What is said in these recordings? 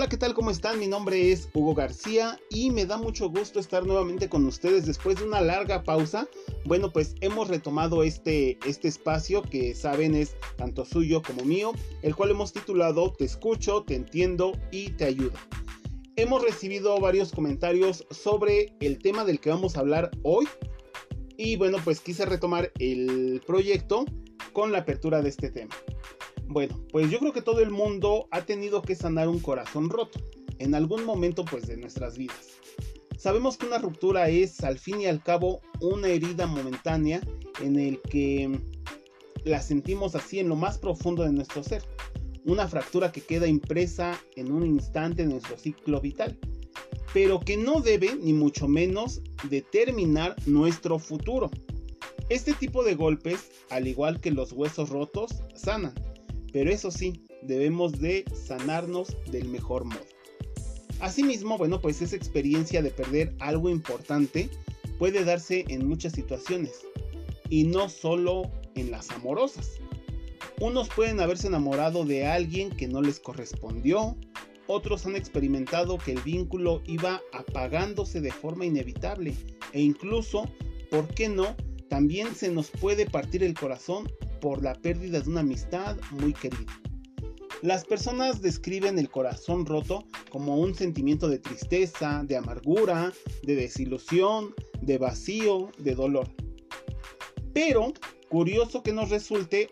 Hola, ¿qué tal? ¿Cómo están? Mi nombre es Hugo García y me da mucho gusto estar nuevamente con ustedes después de una larga pausa. Bueno, pues hemos retomado este, este espacio que saben es tanto suyo como mío, el cual hemos titulado Te escucho, te entiendo y te ayudo. Hemos recibido varios comentarios sobre el tema del que vamos a hablar hoy y bueno, pues quise retomar el proyecto con la apertura de este tema. Bueno, pues yo creo que todo el mundo ha tenido que sanar un corazón roto en algún momento pues de nuestras vidas. Sabemos que una ruptura es al fin y al cabo una herida momentánea en el que la sentimos así en lo más profundo de nuestro ser. Una fractura que queda impresa en un instante de nuestro ciclo vital, pero que no debe ni mucho menos determinar nuestro futuro. Este tipo de golpes, al igual que los huesos rotos, sanan pero eso sí, debemos de sanarnos del mejor modo. Asimismo, bueno, pues esa experiencia de perder algo importante puede darse en muchas situaciones y no solo en las amorosas. Unos pueden haberse enamorado de alguien que no les correspondió, otros han experimentado que el vínculo iba apagándose de forma inevitable e incluso, ¿por qué no? También se nos puede partir el corazón por la pérdida de una amistad muy querida. Las personas describen el corazón roto como un sentimiento de tristeza, de amargura, de desilusión, de vacío, de dolor. Pero, curioso que nos resulte,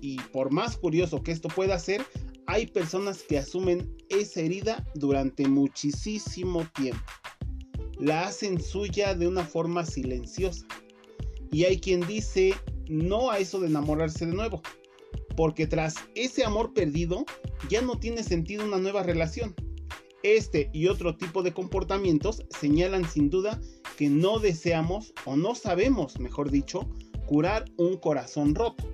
y por más curioso que esto pueda ser, hay personas que asumen esa herida durante muchísimo tiempo. La hacen suya de una forma silenciosa. Y hay quien dice no a eso de enamorarse de nuevo, porque tras ese amor perdido ya no tiene sentido una nueva relación. Este y otro tipo de comportamientos señalan sin duda que no deseamos o no sabemos, mejor dicho, curar un corazón roto.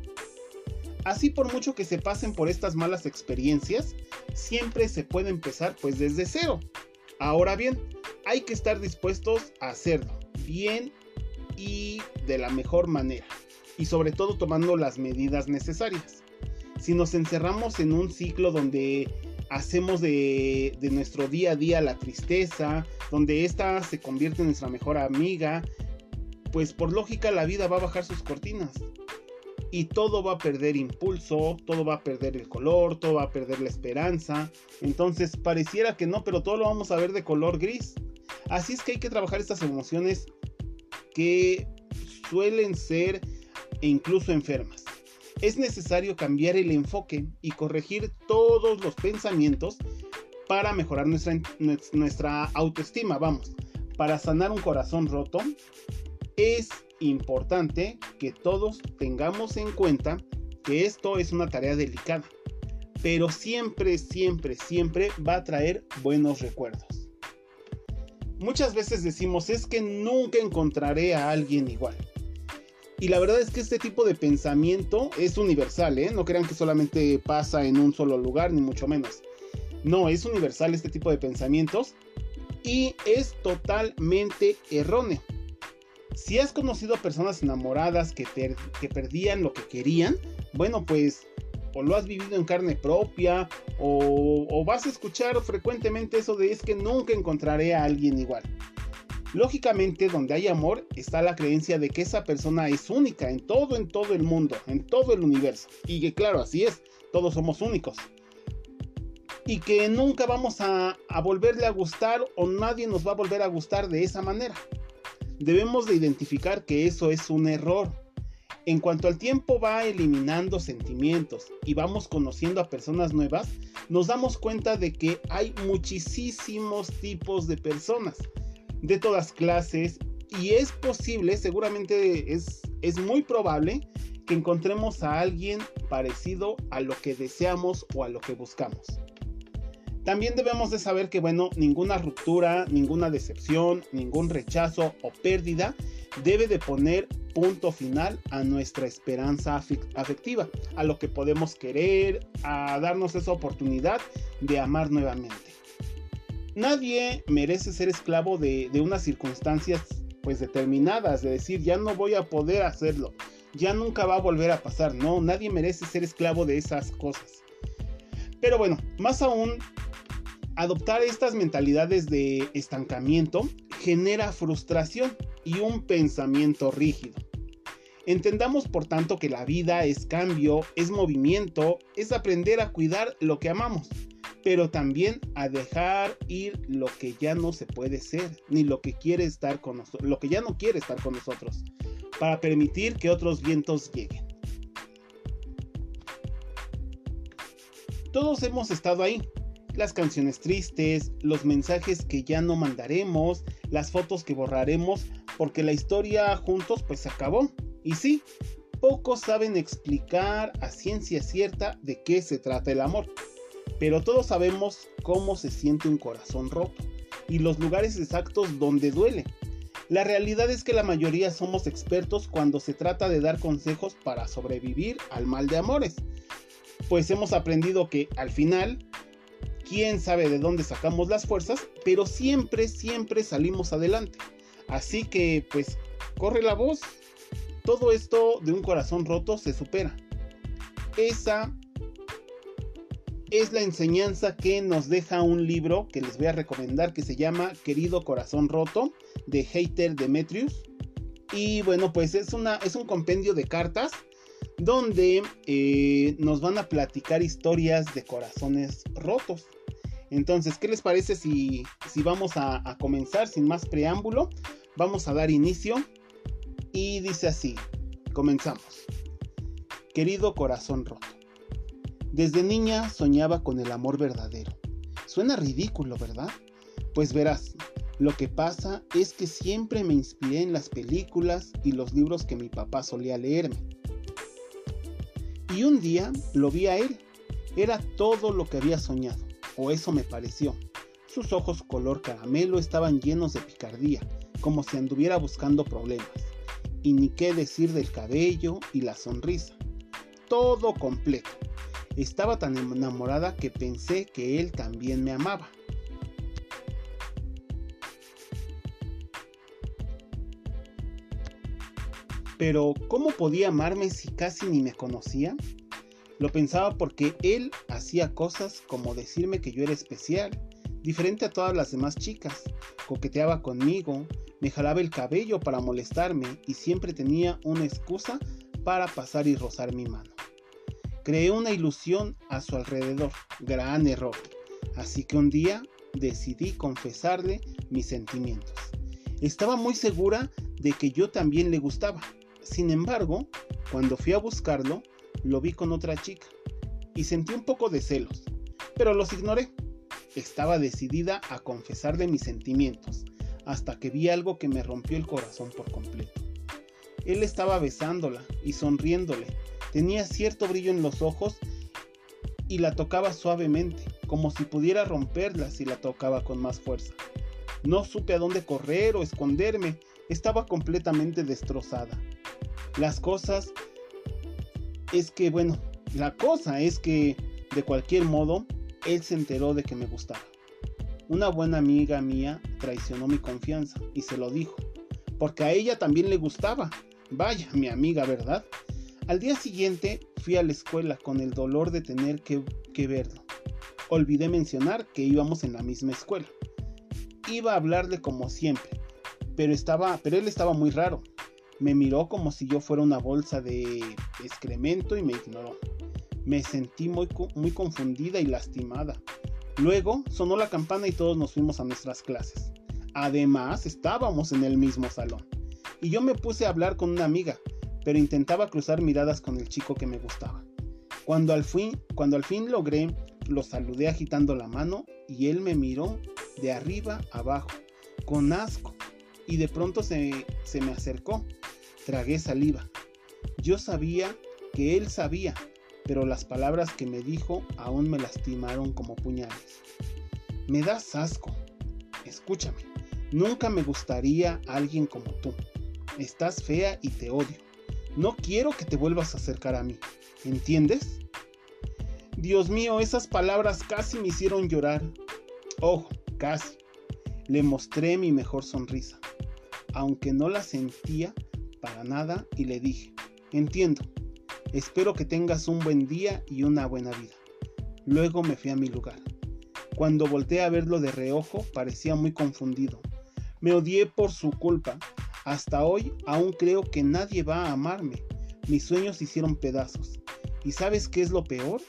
Así por mucho que se pasen por estas malas experiencias, siempre se puede empezar pues desde cero. Ahora bien, hay que estar dispuestos a hacerlo bien y de la mejor manera y sobre todo tomando las medidas necesarias. Si nos encerramos en un ciclo donde hacemos de, nuestro día a día la tristeza, donde ésta se convierte en nuestra mejor amiga, pues por lógica la vida va a bajar sus cortinas. Y todo va a perder impulso, todo va a perder el color, todo va a perder la esperanza. Entonces pareciera que no, pero todo lo vamos a ver de color gris. Así es que hay que trabajar estas emociones que suelen ser e incluso enfermas. Es necesario cambiar el enfoque y corregir todos los pensamientos para mejorar nuestra, nuestra autoestima, vamos. Para sanar un corazón roto, es importante que todos tengamos en cuenta que esto es una tarea delicada, pero siempre, siempre, siempre va a traer buenos recuerdos. Muchas veces decimos es que nunca encontraré a alguien igual. Y la verdad es que este tipo de pensamiento es universal, ¿eh? No crean que solamente pasa en un solo lugar, ni mucho menos. No, es universal este tipo de pensamientos y es totalmente erróneo. Si has conocido a personas enamoradas que, que perdían lo que querían, bueno, pues o lo has vivido en carne propia o, o vas a escuchar frecuentemente eso de es que nunca encontraré a alguien igual. Lógicamente, donde hay amor está la creencia de que esa persona es única en todo, en todo el mundo, en todo el universo. Y que claro, así es, todos somos únicos. Y que nunca vamos a, volverle a gustar o nadie nos va a volver a gustar de esa manera. Debemos de identificar que eso es un error. En cuanto al tiempo va eliminando sentimientos y vamos conociendo a personas nuevas, nos damos cuenta de que hay muchísimos tipos de personas de todas clases y es posible, seguramente es, es muy probable que encontremos a alguien parecido a lo que deseamos o a lo que buscamos. También debemos de saber que, bueno, ninguna ruptura, ninguna decepción, ningún rechazo o pérdida debe de poner punto final a nuestra esperanza afectiva, a lo que podemos querer, a darnos esa oportunidad de amar nuevamente nadie merece ser esclavo de, unas circunstancias pues determinadas, de decir ya no voy a poder hacerlo, ya nunca va a volver a pasar, no, nadie merece ser esclavo de esas cosas. Pero bueno, más aún, Adoptar estas mentalidades de estancamiento genera frustración y un pensamiento rígido. Entendamos por tanto que la vida es cambio, es movimiento, es aprender a cuidar lo que amamos, pero también a dejar ir lo que ya no se puede ser, ni lo que quiere estar con nosotros, lo que ya no quiere estar con nosotros, para permitir que otros vientos lleguen. Todos hemos estado ahí, las canciones tristes, los mensajes que ya no mandaremos, las fotos que borraremos, porque la historia juntos pues se acabó. Y sí, pocos saben explicar a ciencia cierta de qué se trata el amor, pero todos sabemos cómo se siente un corazón roto y los lugares exactos donde duele. La realidad es que la mayoría somos expertos cuando se trata de dar consejos para sobrevivir al mal de amores, pues hemos aprendido que al final quién sabe de dónde sacamos las fuerzas, pero siempre, siempre salimos adelante. Así que, pues, corre la voz. Todo esto de un corazón roto se supera. Esa es la enseñanza que nos deja un libro que les voy a recomendar que se llama Querido Corazón Roto de Hater Demetrius. Y bueno, pues es, una, es un compendio de cartas donde eh, nos van a platicar historias de corazones rotos. Entonces, ¿qué les parece si, vamos a, comenzar sin más preámbulo? Vamos a dar inicio y dice así, comenzamos. Querido corazón roto, desde niña soñaba con el amor verdadero. Suena ridículo, ¿verdad? Pues verás, lo que pasa es que siempre me inspiré en las películas y los libros que mi papá solía leerme. Y un día lo vi a él. Era todo lo que había soñado o eso me pareció. Sus ojos color caramelo estaban llenos de picardía, como si anduviera buscando problemas. Y ni qué decir del cabello y la sonrisa. Todo completo. Estaba tan enamorada que pensé que él también me amaba. Pero, ¿cómo podía amarme si casi ni me conocía? Lo pensaba porque él hacía cosas como decirme que yo era especial, diferente a todas las demás chicas. Coqueteaba conmigo, me jalaba el cabello para molestarme y siempre tenía una excusa para pasar y rozar mi mano. Creé una ilusión a su alrededor, gran error. Así que un día decidí confesarle mis sentimientos. Estaba muy segura de que yo también le gustaba. Sin embargo, cuando fui a buscarlo, lo vi con otra chica y sentí un poco de celos, pero los ignoré. Estaba decidida a confesarle mis sentimientos, hasta que vi algo que me rompió el corazón por completo. Él estaba besándola y sonriéndole, tenía cierto brillo en los ojos y la tocaba suavemente, como si pudiera romperla si la tocaba con más fuerza. No supe a dónde correr o esconderme, estaba completamente destrozada. Las cosas es que, bueno, la cosa es que, de cualquier modo, él se enteró de que me gustaba. Una buena amiga mía traicionó mi confianza y se lo dijo, porque a ella también le gustaba. Vaya, mi amiga, ¿verdad? Al día siguiente fui a la escuela con el dolor de tener que, verlo. Olvidé mencionar que íbamos en la misma escuela. Iba a hablarle como siempre, pero estaba, pero él estaba muy raro. Me miró como si yo fuera una bolsa de excremento y me ignoró. Me sentí muy, muy confundida y lastimada. Luego sonó la campana y todos nos fuimos a nuestras clases. Además, estábamos en el mismo salón. Y yo me puse a hablar con una amiga, pero intentaba cruzar miradas con el chico que me gustaba. Cuando al fin, cuando al fin logré, lo saludé agitando la mano y él me miró de arriba abajo, con asco, y de pronto se, se me acercó Tragué saliva. Yo sabía que él sabía, pero las palabras que me dijo aún me lastimaron como puñales. Me das asco. Escúchame, nunca me gustaría alguien como tú. Estás fea y te odio. No quiero que te vuelvas a acercar a mí. ¿Entiendes? Dios mío, esas palabras casi me hicieron llorar. Ojo, casi. Le mostré mi mejor sonrisa. Aunque no la sentía, para nada y le dije, entiendo, espero que tengas un buen día y una buena vida. Luego me fui a mi lugar. Cuando volteé a verlo de reojo parecía muy confundido. Me odié por su culpa. Hasta hoy aún creo que nadie va a amarme. Mis sueños hicieron pedazos. ¿Y sabes qué es lo peor?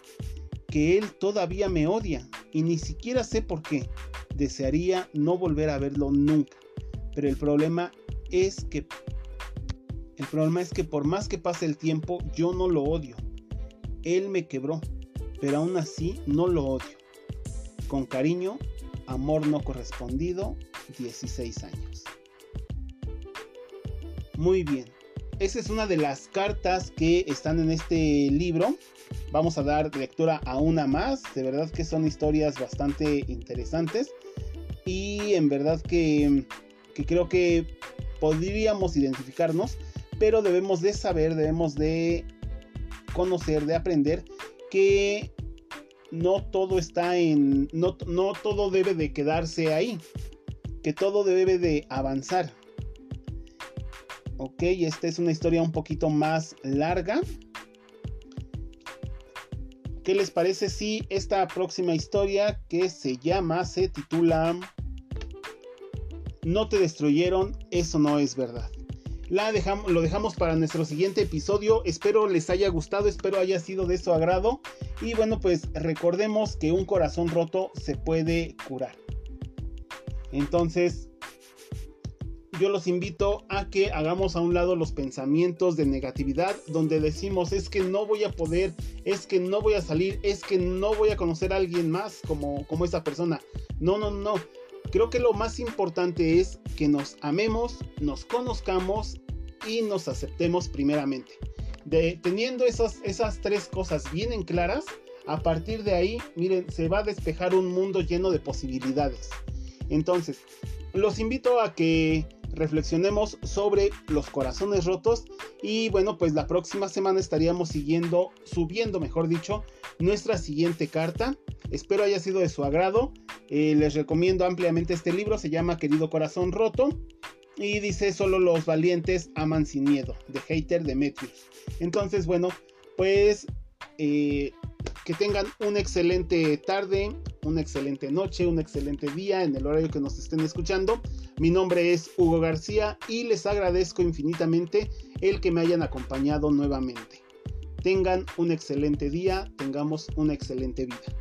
Que él todavía me odia y ni siquiera sé por qué. Desearía no volver a verlo nunca. Pero el problema es que el problema es que por más que pase el tiempo, yo no lo odio. Él me quebró, pero aún así no lo odio. Con cariño, amor no correspondido, 16 años. Muy bien, esa es una de las cartas que están en este libro. Vamos a dar lectura a una más. De verdad que son historias bastante interesantes. Y en verdad que, que creo que podríamos identificarnos. Pero debemos de saber, debemos de conocer, de aprender que no todo está en. No, no todo debe de quedarse ahí. Que todo debe de avanzar Ok, esta es una historia un poquito más larga. ¿Qué les parece si esta próxima historia que se llama, se titula No te destruyeron, eso no es verdad? La lo dejamos para nuestro siguiente episodio. Espero les haya gustado, espero haya sido de su agrado. Y bueno, pues recordemos que un corazón roto se puede curar. Entonces, yo los invito a que hagamos a un lado los pensamientos de negatividad donde decimos es que no voy a poder, es que no voy a salir, es que no voy a conocer a alguien más como, como esa persona. No, no, no. Creo que lo más importante es que nos amemos, nos conozcamos y nos aceptemos primeramente. Teniendo esas, esas tres cosas bien en claras, a partir de ahí, miren, se va a despejar un mundo lleno de posibilidades. Entonces, los invito a que reflexionemos sobre los corazones rotos y bueno pues la próxima semana estaríamos siguiendo subiendo mejor dicho nuestra siguiente carta. Espero haya sido de su agrado. Eh, les recomiendo ampliamente este libro se llama querido corazón roto y dice solo los valientes aman sin miedo de hater Demetrius. Entonces bueno pues eh, que tengan una excelente tarde, una excelente noche, un excelente día en el horario que nos estén escuchando. Mi nombre es Hugo García y les agradezco infinitamente el que me hayan acompañado nuevamente. Tengan un excelente día, tengamos una excelente vida.